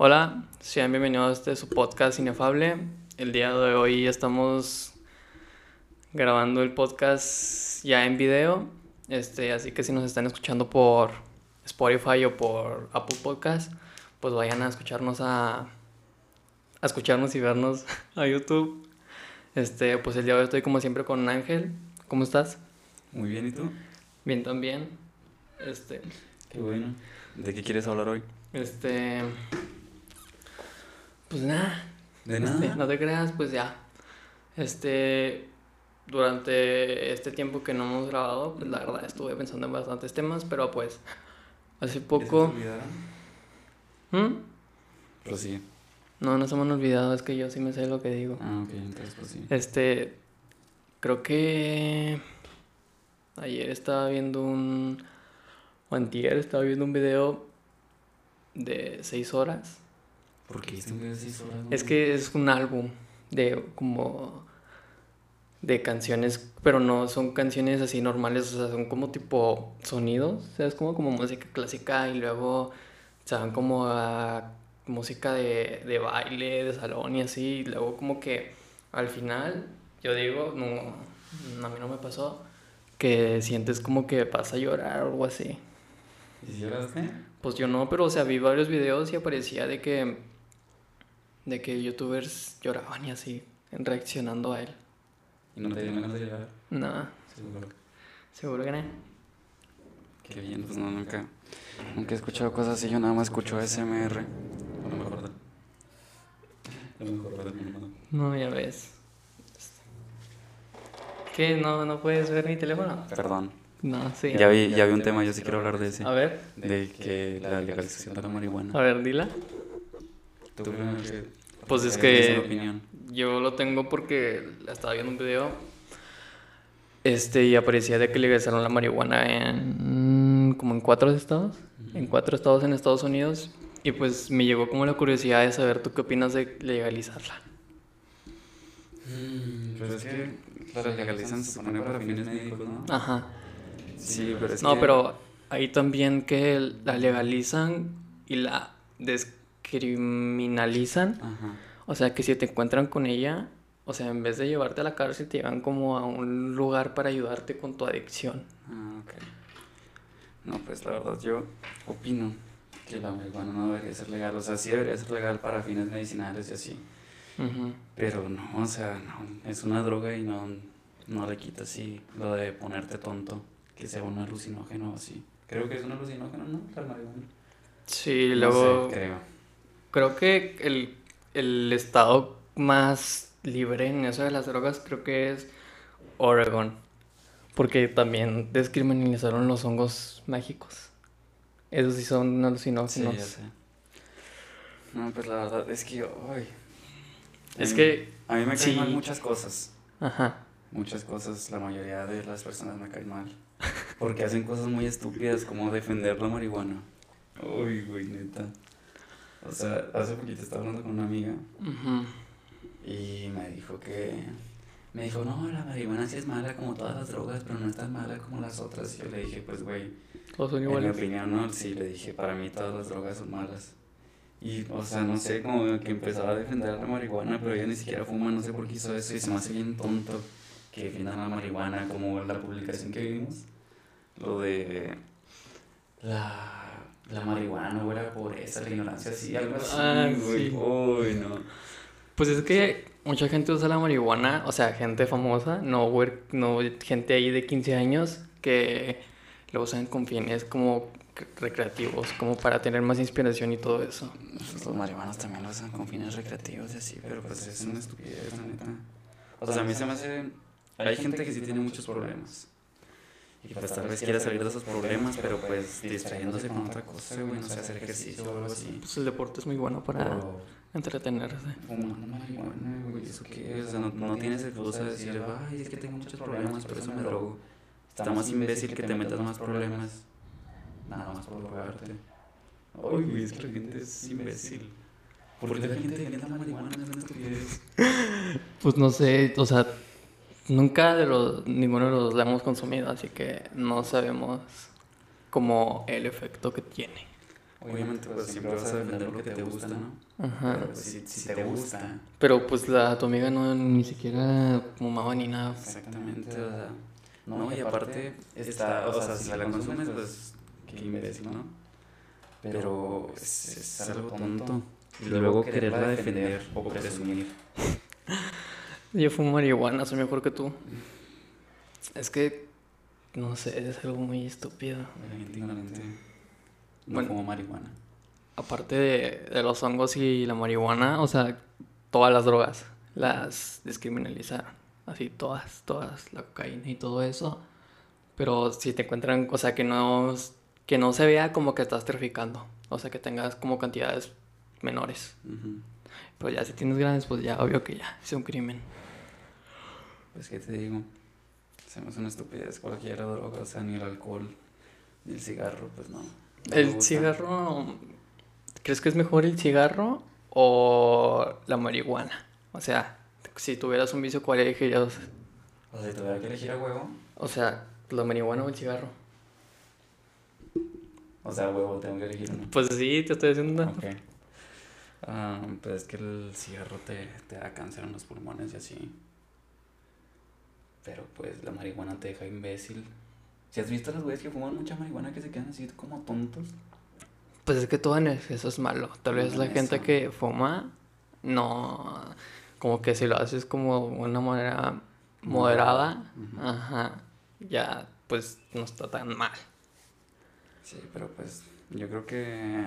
Hola, sean bienvenidos a este su podcast Inefable. El día de hoy estamos grabando el podcast ya en video. Este, así que si nos están escuchando por Spotify o por Apple Podcast, pues vayan a escucharnos a, a escucharnos y vernos a YouTube. Este, pues el día de hoy estoy como siempre con Ángel. ¿Cómo estás? Muy bien, ¿y tú? Bien también. Este, Qué bueno. ¿De qué quieres hablar hoy? este pues nada, De Este, nada. no te creas, pues ya. Este, durante este tiempo que no hemos grabado, pues la verdad estuve pensando en bastantes temas, pero pues hace ¿Ya se poco... olvidaron? ¿Mm? Pues sí. No, no se me han olvidado, es que yo sí me sé lo que digo. Ah, ok, entonces pues sí. Este, creo que ayer estaba viendo un... O antier estaba viendo un video de seis horas. ¿Por qué hiciste un video de seis horas? Es que es un álbum de como de canciones, pero no son canciones así normales, o sea, son como tipo sonidos, o sea, es como, como música clásica y luego se van como a música de, de baile, de salón y así, y luego como que al final, yo digo, no, a mí no me pasó, que sientes como que vas a llorar o algo así. ¿Y lloraste? Pues yo no, pero o sea, vi varios videos y aparecía de que de que youtubers lloraban y así, reaccionando a él. ¿Y no te dieron ganas de llorar? Nada, Seguro. seguro que no. Qué bien, pues no, nunca. Nunca he escuchado cosas así, yo nada más escucho ASMR. Lo mejor de. Lo mejor del mundo. No, ya ves. ¿Qué? ¿No, no puedes ver mi teléfono? Perdón. No, sí. Ya vi, ya vi un tema, yo sí quiero hablar de ese. A ver, De que la legalización de la marihuana. a ver, dila. ¿Tú que- Pues es ¿Tienes que-? Yo lo tengo porque estaba viendo un video. Este, y aparecía de que legalizaron la marihuana en. como en cuatro estados. En cuatro estados en Estados Unidos. Y pues me llegó como la curiosidad de saber tú qué opinas de legalizarla. Mm, Pero es que la legalizan se supone para fines médicos, ¿no? Ajá. Sí, pero es No, que... pero ahí también que la legalizan y la descriminalizan. Ajá. O sea, que si te encuentran con ella, o sea, en vez de llevarte a la cárcel, te llevan como a un lugar para ayudarte con tu adicción. Ah, ok. No, pues la verdad yo opino que la marihuana no debería ser legal. O sea, sí debería ser legal para fines medicinales y así. Ujú. Pero no, o sea, no, es una droga y no, no le quita así lo de ponerte tonto, que sea un alucinógeno o así. Creo que es un alucinógeno, ¿no? La marihuana. Sí, No luego sé, creo. Creo que el, el estado más libre en eso de las drogas creo que es Oregon. Porque también descriminalizaron los hongos mágicos. Esos sí son Sí, alucinógenos. ya sé. No, pues la verdad es que, ay, Es a mí- que, A mí me caen sí. mal muchas cosas. ajá. Muchas cosas, la mayoría de las personas me caen mal. Porque hacen cosas muy estúpidas como defender la marihuana. Uy, güey, neta. O sea, hace poquito estaba hablando con una amiga Ujú. y me dijo que... Me dijo, no, la marihuana sí es mala como todas las drogas, pero no es tan mala como las otras. Y yo le dije, pues, güey, Todos son en mi iguales. opinión, no, sí, le dije, para mí todas las drogas son malas. Y, o sea, no sé, como que empezaba a defender la marihuana, pero ella ni siquiera fuma, no sé por qué hizo eso, y se me hace bien tonto que defiendan la marihuana, como la publicación que vimos, lo de la, la marihuana, o la pobreza, la ignorancia, sí, algo así, Ah, güey. sí. Uy, no. Pues es que mucha gente usa la marihuana, o sea, gente famosa, no, no gente ahí de 15 años que lo usan con fines como recreativos, como para tener más inspiración y todo eso. Los marihuanos también lo usan con fines recreativos y así, pero pues es una estupidez, la neta. O sea, a mí se me hace... Hay gente que sí tiene muchos problemas. Y pues tal vez quiera salir de esos problemas, pero pues distrayéndose con otra cosa, güey, no sé, hacer ejercicio o algo así. Pues el deporte es muy bueno para entretenerse. fumando marihuana, güey, eso qué es, o sea, no, no tienes excusa de decir, ay, es que tengo muchos problemas, por eso me drogo. Está más imbécil que te metas más problemas, nada más por drogarte. Ay, güey, es que la gente es imbécil. ¿Por qué la gente defiende la marihuana? Es una estupidez. Pues no sé, o sea, nunca de los, ninguno de los dos la hemos consumido, así que no sabemos como el efecto que tiene. Obviamente, pues siempre vas a defender lo que te gusta, ¿no? Ajá. Pero pues, si, si te gusta. Pero pues la tu amiga no ni siquiera fumaba ni nada. Exactamente, o sea. No, y aparte, está, o sea, si la consumes, pues, qué imbécil, ¿no? Pero es, es algo tonto. Y luego quererla defender o presumir. Yo fumo marihuana, soy mejor que tú. Es que, no sé, es algo muy estúpido. Ignorante no Bueno. como marihuana. Aparte de, de los hongos y la marihuana, o sea, todas las drogas las descriminalizaron. Así, todas, todas, la cocaína y todo eso. Pero si te encuentran, o sea, que no, que no se vea como que estás traficando. O sea, que tengas como cantidades menores. Ujú. Pero ya si tienes grandes, pues ya, obvio que ya, es un crimen. Pues, ¿qué te digo? Se me hace una estupidez cualquier droga, o sea, ni el alcohol, ni el cigarro, pues no. El cigarro, ¿crees que es mejor el cigarro o la marihuana? O sea, si tuvieras un vicio, ¿cuál elegirías? O sea, si tuviera que elegir a huevo, O sea, la marihuana o el cigarro. o sea, huevo tengo que elegir uno. Pues sí, te estoy diciendo. Ok. Ah, pues es que el cigarro te, te da cáncer en los pulmones y así. Pero pues la marihuana te deja imbécil. Si has visto a los güeyes que fuman mucha marihuana que se quedan así como tontos. Pues es que todo en exceso es malo. Tal vez la Eso. gente que fuma, no. Como que si lo haces como de una manera moderada, ajá, ya pues no está tan mal. Sí, pero pues yo creo que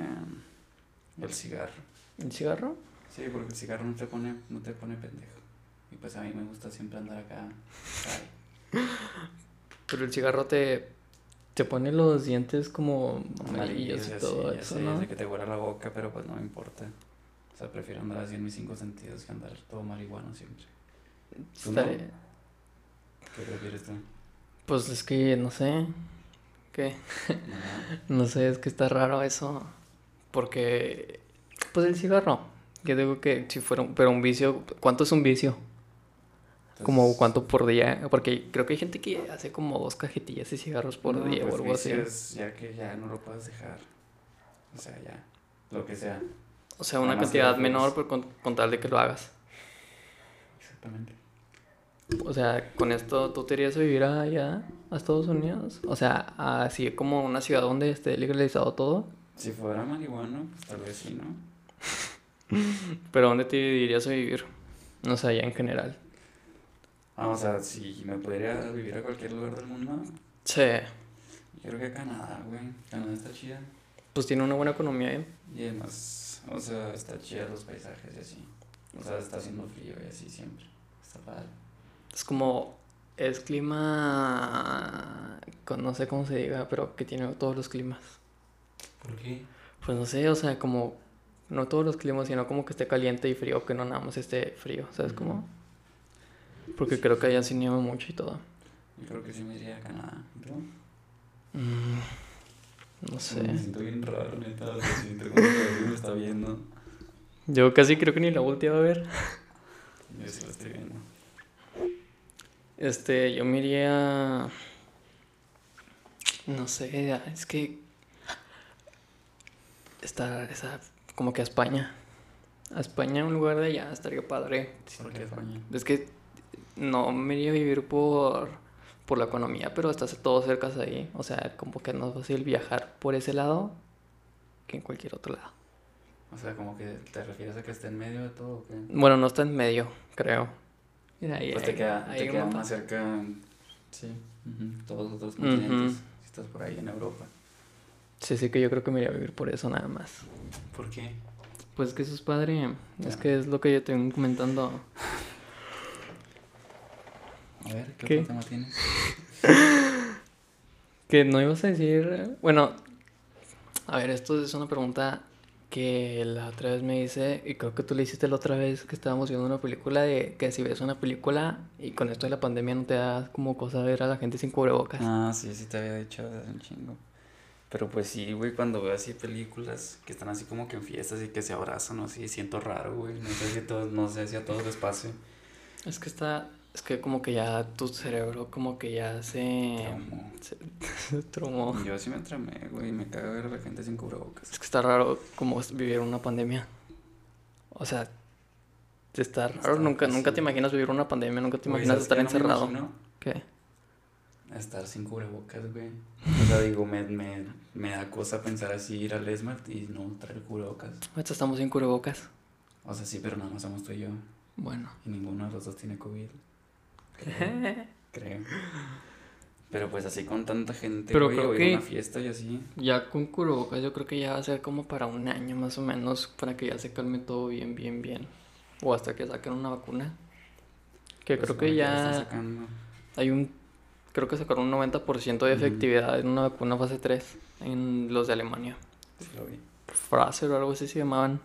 el cigarro. ¿El cigarro? Sí, porque el cigarro no te pone, no te pone pendejo. Y pues a mí me gusta siempre andar acá. Pero el cigarro te, te pone los dientes como amarillos y todo eso, sé, ¿no? sé que te huele la boca, pero pues no me importa. O sea, prefiero andar así en mis cinco sentidos que andar todo marihuano siempre. Estaré- ¿Qué prefieres tú? Pues es que no sé. ¿Qué? No sé, es que está raro eso. Porque, pues el cigarro. Yo digo que si fuera, un- pero un vicio, ¿cuánto es un vicio? Como entonces- cuánto por día, porque creo que hay gente que hace como dos cajetillas de cigarros por No, día pues o algo así. ya que ya no lo puedes dejar. O sea, ya. Lo que sea. O sea, una cantidad menor, pero con, con tal de que lo hagas. Exactamente. O sea, con esto tú te irías a vivir allá a Estados Unidos. O sea, así como una ciudad donde esté legalizado todo. Si fuera marihuana, pues tal vez sí, ¿no? Pero ¿dónde te irías a vivir? No sé, allá en general. Ah, o sea, si me pudiera vivir a cualquier lugar del mundo, Sí, yo creo que Canadá, güey. Canadá está chida. pues tiene una buena economía, ¿eh? Y además, o sea, está chida los paisajes y así. O sea, está haciendo frío y así siempre. Está padre. Es como, es clima, no sé cómo se diga, pero que tiene todos los climas. ¿Por qué? Pues no sé, o sea, como, no todos los climas, sino como que esté caliente y frío, que no nada más esté frío, ¿sabes Ujú. cómo? Porque creo que allá sí nieva mucho y todo. Yo creo que sí me iría a Canadá. ¿Y tú? Mm, no Me sé. siento bien raro, neta. Lo siento como que me está viendo. Yo casi creo que ni la volteaba a ver. Yo sí lo estoy viendo. Este, yo me iría. No sé, es que. Está, está como que a España. A España, un lugar de allá, estaría padre. ¿Por qué España? Es que no me iría a vivir por, por la economía, pero estás todo cerca de ahí. O sea, como que no es fácil viajar por ese lado que en cualquier otro lado. O sea, como que te refieres a que esté en medio de todo o qué? Bueno, no está en medio, creo. Mira, ahí, Pues te ahí- queda, ahí te queda más cerca. Sí. Todos los otros continentes. Si estás por ahí en Europa. Sí, sí, que yo creo que me iría a vivir por eso nada más. ¿Por qué? Pues que eso es padre. Es que es lo que yo te vengo comentando. A ver, ¿qué, ¿Qué? otro tema tienes? Que no ibas a decir. Bueno, a ver, esto es una pregunta que la otra vez me hice, y creo que tú le hiciste la otra vez que estábamos viendo una película de que si ves una película y con esto de la pandemia no te da como cosa ver a la gente sin cubrebocas. Ah, sí, sí te había dicho hace un chingo. Pero pues sí, güey, cuando veo así películas que están así como que en fiestas y que se abrazan o así, siento raro, güey. No sé si a todos, no sé si a todos les pase. Es que está, Es que como que ya tu cerebro como que ya se... Traumó. se, se traumó. Yo sí me tramé, güey. Me caga ver a la gente sin cubrebocas. Es que está raro como vivir una pandemia. O sea, está raro. Está nunca, nunca te imaginas vivir una pandemia, nunca te imaginas ¿sabes estar encerrado. ¿Qué? Estar sin cubrebocas, güey. O sea, digo, me, me, me da cosa pensar así, ir al Esmart y no traer cubrebocas. Ahorita estamos sin cubrebocas. O sea, sí, pero nada más somos tú y yo. Bueno. Y ninguno de los dos tiene COVID. Creo. Pero pues así con tanta gente, Pero güey, creo o ir a una fiesta y así. Ya con cubrebocas yo creo que ya va a ser como para un año más o menos para que ya se calme todo bien, bien, bien. O hasta que saquen una vacuna. Que Pues, creo que ya sacando. hay un... Creo que sacaron un 90% de efectividad en una vacuna fase 3 en los de Alemania. Sí, lo vi. Fraser o algo así se llamaban.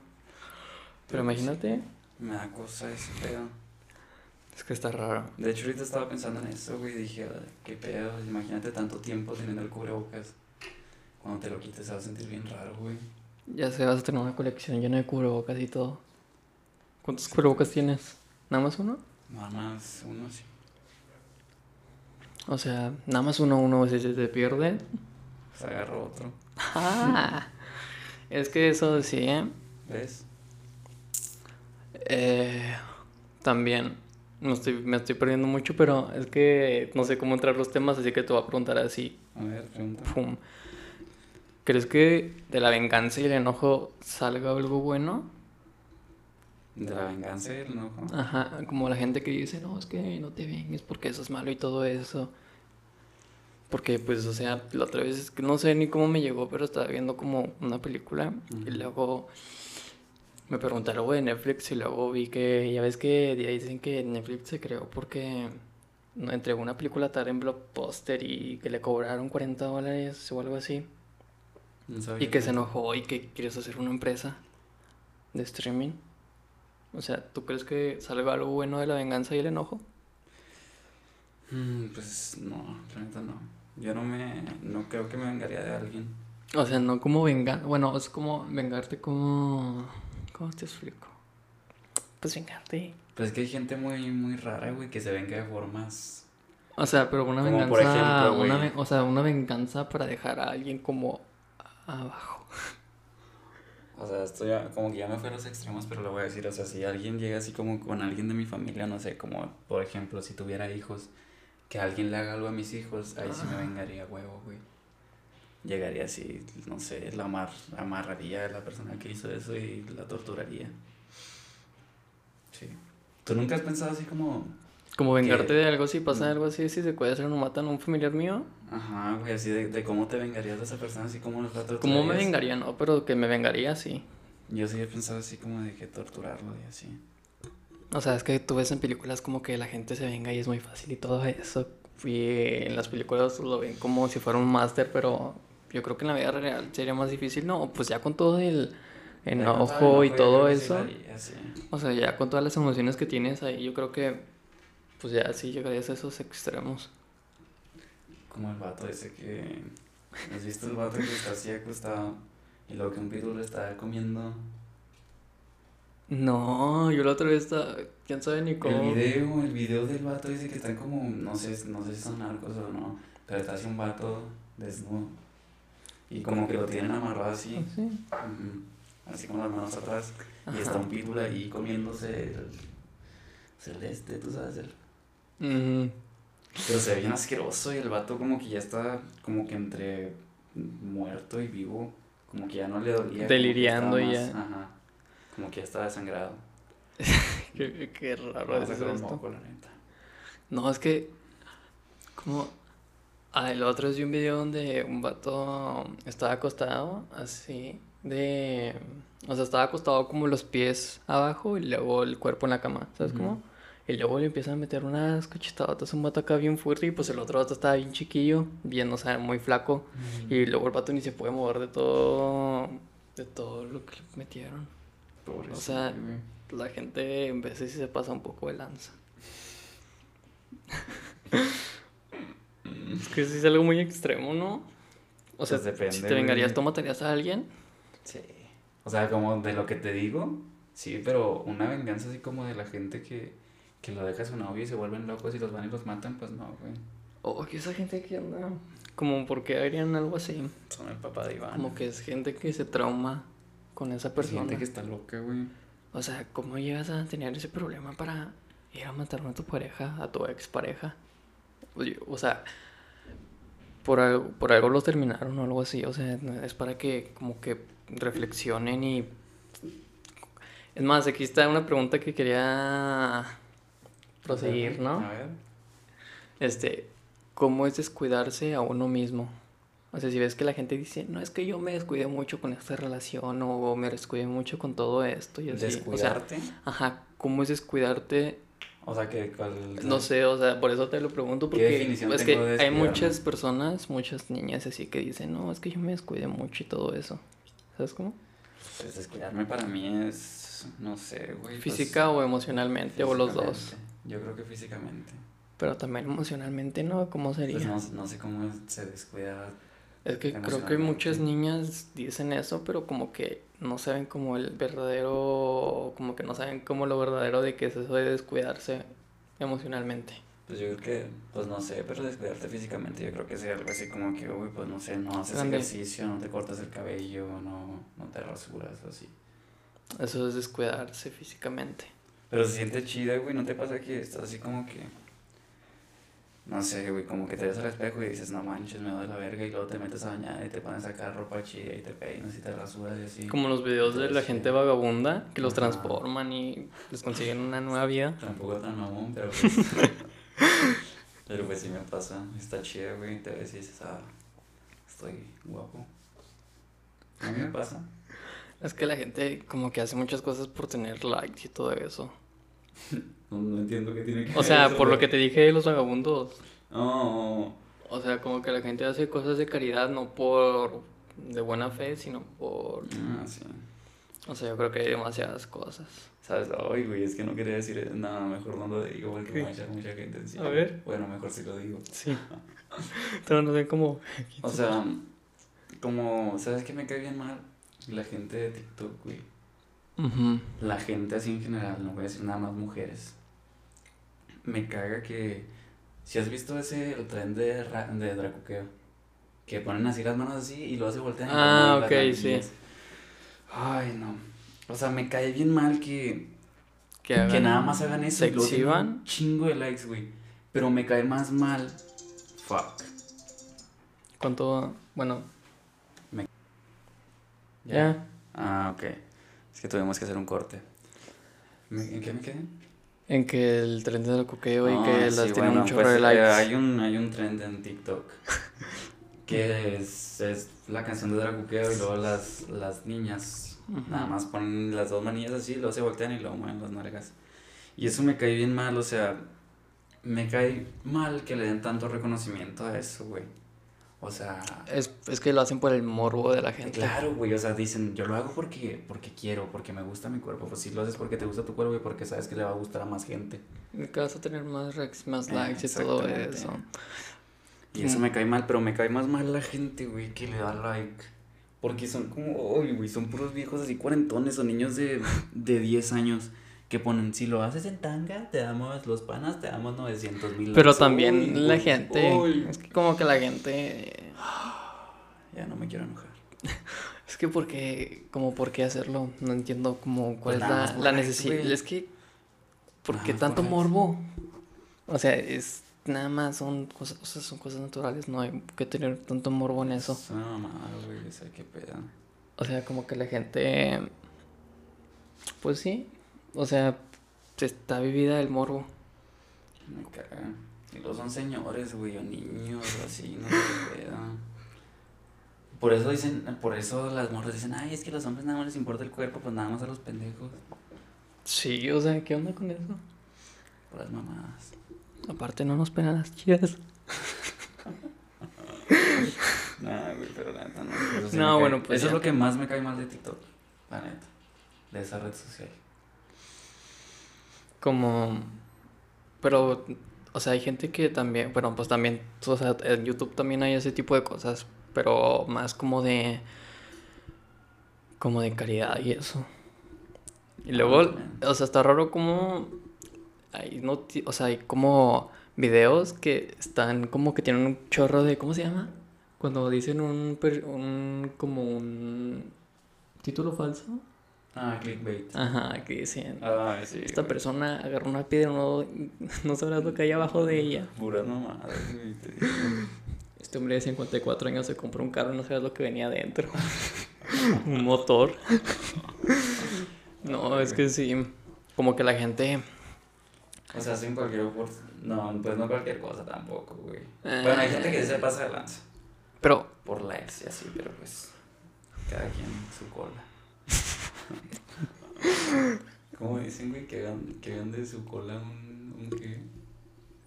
Pero sí. imagínate, Me da cosa ese pedo. es que está raro. De hecho, ahorita estaba pensando en eso, güey. Dije, "Ay, qué pedo. Imagínate tanto tiempo teniendo el cubrebocas. Cuando te lo quites, se va a sentir bien raro, güey. Ya se vas a tener una colección llena de cubrebocas y todo. ¿Cuántos cubrebocas tienes? ¿Nada más uno? Nada más uno sí. O sea, nada más uno, uno si se te pierde. Pues agarro otro. Ah, es que eso sí, ¿eh? ¿Ves? Eh, también me estoy, me estoy perdiendo mucho, pero es que no sé cómo entrar los temas, así que te voy a preguntar así. A ver, pregunta. pum. ¿Crees que de la venganza y el enojo salga algo bueno? De la venganza y el enojo. Ajá, como la gente que dice, no, es que no te vengues porque eso es malo y todo eso. Porque, pues, o sea, la otra vez, es que no sé ni cómo me llegó, pero estaba viendo como una película y luego me pregunté algo de Netflix y luego vi que, ya ves que dicen que Netflix se creó porque entregó una película tarde en Blockbuster y que le cobraron 40 dólares o algo así. No Y que se enojó y que quieres hacer una empresa de streaming. O sea, ¿tú crees que salga algo bueno de la venganza y el enojo? Mm, pues no, la neta no. Yo no me. No creo que me vengaría de alguien. O sea, no como vengar, bueno, es como vengarte como... ¿Cómo te explico? Pues vengarte. Pues es que hay gente muy, muy rara, güey, que se venga de formas. O sea, pero una Como venganza, por ejemplo, güey. una ven- o sea, una venganza para dejar a alguien como abajo. O sea, esto ya, como que ya me fue a los extremos, pero lo voy a decir. O sea, si alguien llega así como con alguien de mi familia, no sé, como por ejemplo, si tuviera hijos, que alguien le haga algo a mis hijos, ahí sí me vengaría, huevo, güey. Llegaría así, no sé, la amar, amarraría a la persona que hizo eso y la torturaría. Sí. ¿Tú nunca has pensado así como, Como vengarte Que- de algo si pasa Mm. algo así, si se puede hacer o matan a un familiar mío? ajá, güey, así de, de cómo te vengarías de esa persona, así como la torturarías? ¿Cómo me vengaría? No, pero que me vengaría, sí. Yo sí he pensado así como de que torturarlo y así. O sea, es que tú ves en películas como que la gente se venga y es muy fácil y todo eso. Y en las películas lo ven como si fuera un máster, pero yo creo que en la vida real sería más difícil. No, pues ya con todo el enojo y todo eso. Sí. O sea, ya con todas las emociones que tienes ahí, yo creo que pues ya sí llegarías a esos extremos. Como el vato ese que. ¿Has visto el vato que está así acostado? Y luego que un pitbull está comiendo. No, yo la otra vez estaba, quién sabe ni cómo. El video, el video del vato dice que están como. No sé, no sé si son narcos o no. Pero está así un vato desnudo. Y como que lo tienen amarrado así. Sí. ujú, Así con las manos atrás. Y Ajá. está un pitbull ahí comiéndose el. Celeste, tú sabes, el Ujú. Pero se ve bien asqueroso y el vato como que ya está como que entre muerto y vivo, como que ya no le dolía. Deliriando ya. Ajá, como que ya estaba desangrado. Qué, qué raro es esto. moco, la neta. No, es que. Como. Ah, el otro es de un video donde un vato estaba acostado, así, de. O sea, estaba acostado como los pies abajo y luego el cuerpo en la cama, ¿sabes Ujú. cómo? Y luego le empiezan a meter unas cachetadas un vato acá bien fuerte y pues el otro vato estaba bien chiquillo, bien, o sea, muy flaco. Y luego el vato ni se puede mover de todo. De todo lo que le metieron. Pobrecito, o sea, güey. La gente en veces sí se pasa un poco de lanza. es que sí es algo muy extremo, ¿no? O sea, Pues depende, si te vengarías. ¿tú matarías a alguien? Sí. O sea, como de lo que te digo, sí, pero una venganza así como de la gente que, que lo deja su novio y se vuelven locos y los van y los matan, pues no, güey. O que esa gente que anda. Como porque harían algo así. Son el papá de Iván. Como que es gente que se trauma con esa Es persona. gente que está loca, güey. O sea, ¿cómo llegas a tener ese problema para ir a matar a tu pareja, a tu expareja? O sea, por algo, por algo los terminaron o algo así. O sea, es para que como que reflexionen y... Es más, aquí está una pregunta que quería proseguir, ¿no? A ver. Este, ¿cómo es descuidarse a uno mismo? O sea, si ves que la gente dice, no, es que yo me descuidé mucho con esta relación o me descuidé mucho con todo esto y así. O sea, Descuidarte. ajá, ¿cómo es descuidarte? O sea, que cuál- No sé, o sea, por eso te lo pregunto ¿Qué porque es que de hay muchas personas, muchas niñas así que dicen, no, es que yo me descuidé mucho y todo eso. ¿Sabes cómo? Pues descuidarme para mí es, no sé, güey. pues, Física o emocionalmente o los dos. Yo creo que físicamente. Pero también emocionalmente, ¿no? ¿Cómo sería? Pues no, no sé cómo se descuida. Es que creo que muchas niñas dicen eso, pero como que no saben como el verdadero, como que no saben como lo verdadero de que es eso de descuidarse emocionalmente. Pues yo creo que, pues no sé, pero descuidarte físicamente, yo creo que sería algo así como que, uy, pues no sé, no haces ejercicio, no te cortas el cabello, no, no te rasuras o así. Eso es descuidarse físicamente. Pero se siente chida, güey, ¿no te pasa que estás así como que, no sé, güey, como que te ves al espejo y dices, no manches, me doy la verga y luego te metes a bañar y te pones a sacar ropa chida y te peinas y te rasuras y así. Como los videos de la gente vagabunda que los transforman y les consiguen una nueva vida. Tampoco tan mamón, pero pues, pero pues sí me pasa, está chida, güey, te ves y dices, ah, estoy guapo. A mí me pasa. Es que la gente como que hace muchas cosas por tener likes y todo eso. No, no entiendo qué tiene que O ver sea, eso, por lo que te dije de los vagabundos. No, O sea, como que la gente hace cosas de caridad no por de buena fe, sino por... ah, sí. O sea, yo creo que hay demasiadas cosas. ¿Sabes? Ay, güey, es que no quería decir. No, mejor no lo digo porque me va a echar mucha gente encima. A ver. Bueno, mejor si lo digo. Sí. Pero no sé cómo... O sea, como, ¿sabes qué me cae bien mal? La gente de TikTok, güey. La gente así en general, no voy a decir nada más mujeres. Me caga que. Si has visto ese el tren de, ra- de dracuqueo, que ponen así las manos así y luego se voltean. Ah, ok, sí. Ay, no. O sea, me cae bien mal que, Que, que hagan- nada más hagan eso. se exhiban. Un chingo de likes, güey. Pero me cae más mal. Fuck. ¿Cuánto? Bueno. Ya. Ah, ok. Es que tuvimos que hacer un corte. ¿Me- ¿En qué me quedé? En que el tren del coqueo y Ah, que las sí, tienen bueno, un chorro pues, de eh, hay, un, hay un trend en TikTok que es, es la canción de Dracuqueo y luego las, las niñas Ujú. nada más ponen las dos manillas así, luego se voltean y luego mueven las nalgas. Y eso me cae bien mal, o sea, me cae mal que le den tanto reconocimiento a eso, güey. O sea, Es, es que lo hacen por el morbo de la gente. Claro, güey, o sea, dicen, yo lo hago porque, porque quiero, porque me gusta mi cuerpo. Pues si lo haces porque te gusta tu cuerpo y porque sabes que le va a gustar a más gente. Que vas a tener más, reacts- más Eh, likes y todo eso. Y eso me cae mal, pero me cae más mal la gente, güey, que le da like. Porque son como, uy, güey, son puros viejos así cuarentones o niños de, de 10 años que ponen, si lo haces en tanga, te damos los panas, te damos 900 mil Pero likes". también Uy, la gente. uy. Es que como que la gente. Ya no me quiero enojar. Es que porque. Como por qué hacerlo. No entiendo como cuál Pues nada es la, la necesidad. Es que. ¿Por qué tanto por morbo? O sea, es. Nada más son cosas, o sea, son cosas naturales, no hay que tener tanto morbo en eso. Mamada, güey, o sea, qué pedo. O sea, como que la gente. Pues sí. O sea, está vivida el morbo. Me caga. Y luego son señores, güey, o niños, así, no sé qué pedo. Por eso dicen, por eso las morras dicen, ay, es que a los hombres nada más les importa el cuerpo, pues nada más a los pendejos. Sí, o sea, ¿qué onda con eso? Por las mamadas. Aparte, no nos pegan las chidas. Nah, güey, pero la neta no. Eso sí No, cae- bueno, pues Eso es lo que más me cae mal de TikTok, la neta. De esa red social. Como. Pero, o sea, hay gente que también. Bueno, pues también. O sea, en YouTube también hay ese tipo de cosas. Pero más como de. Como de caridad y eso. Y luego, también. o sea, está raro como. hay noti- o sea, hay como videos que están como que tienen un chorro de, ¿cómo se llama? Cuando dicen un, un como un título falso. Ah, clickbait. Ajá, que dicen, Ah, sí. esta güey. persona agarró una piedra, no, no sabrás lo que hay abajo de ella. Puras mamadas, güey. Este hombre de 54 años se compró un carro y no sabes lo que venía adentro. un motor. no, es que sí, como que la gente... O sea, hacen cualquier No, pues no cualquier cosa tampoco, güey. Eh. Bueno, hay gente que se pasa de lanza. Pero Por likes y así, pero pues. Cada quien su cola. ¿Cómo dicen, güey? Que hagan, que hagan de su cola un. un qué?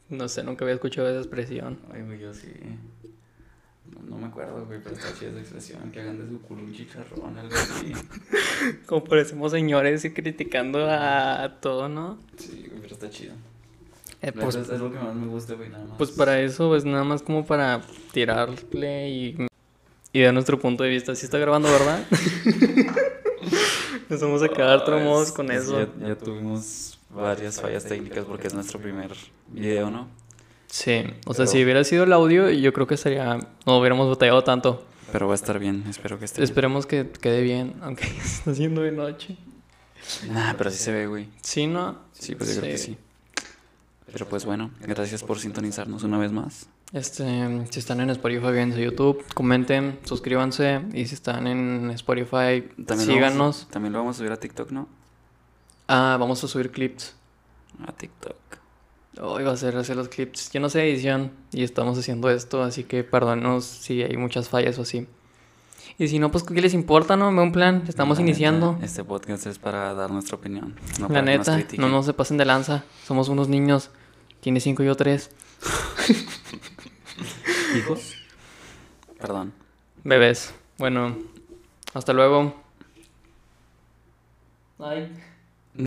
no sé, nunca había escuchado esa expresión. Ay, güey, yo sí. No, no me acuerdo, güey, pero está chida esa expresión. Que hagan de su culo un chicharrón, algo así. Como parecemos señores y criticando a todo, ¿no? Sí, güey, pero está chido. Eh, pues, es lo que más me gusta, güey, nada más. pues para eso es nada más como para tirarle y, y de nuestro punto de vista. Sí está grabando, ¿verdad? Nos vamos a quedar Ah, traumados con es- eso. Ya, ya tuvimos varias fallas técnicas porque es nuestro primer video, ¿no? Sí, o sea, Pero- si hubiera sido el audio, yo creo que estaría, no hubiéramos batallado tanto. Pero va a estar bien, espero que esté bien. Esperemos que quede bien, aunque está haciendo de noche. Nah, pero sí se ve, güey. Sí, ¿no? Sí, pues yo creo que sí. Pero pues bueno, gracias por sintonizarnos una vez más. Este, si están en Spotify, en YouTube, comenten, suscríbanse. Y si están en Spotify, También lo síganos. vamos también lo vamos a subir a TikTok, ¿no? Ah, vamos a subir clips. A TikTok. Hoy va a ser hacer los clips. Yo no sé edición y estamos haciendo esto, así que perdónenos si hay muchas fallas o así. Y si no, pues ¿qué les importa, no? Me un plan, estamos La neta, iniciando. Este podcast es para dar nuestra opinión. No La para que nos neta, no, no se pasen de lanza. Somos unos niños. Tiene cinco y yo tres. ¿Hijos? Perdón. Bebés. Bueno, hasta luego. Ay.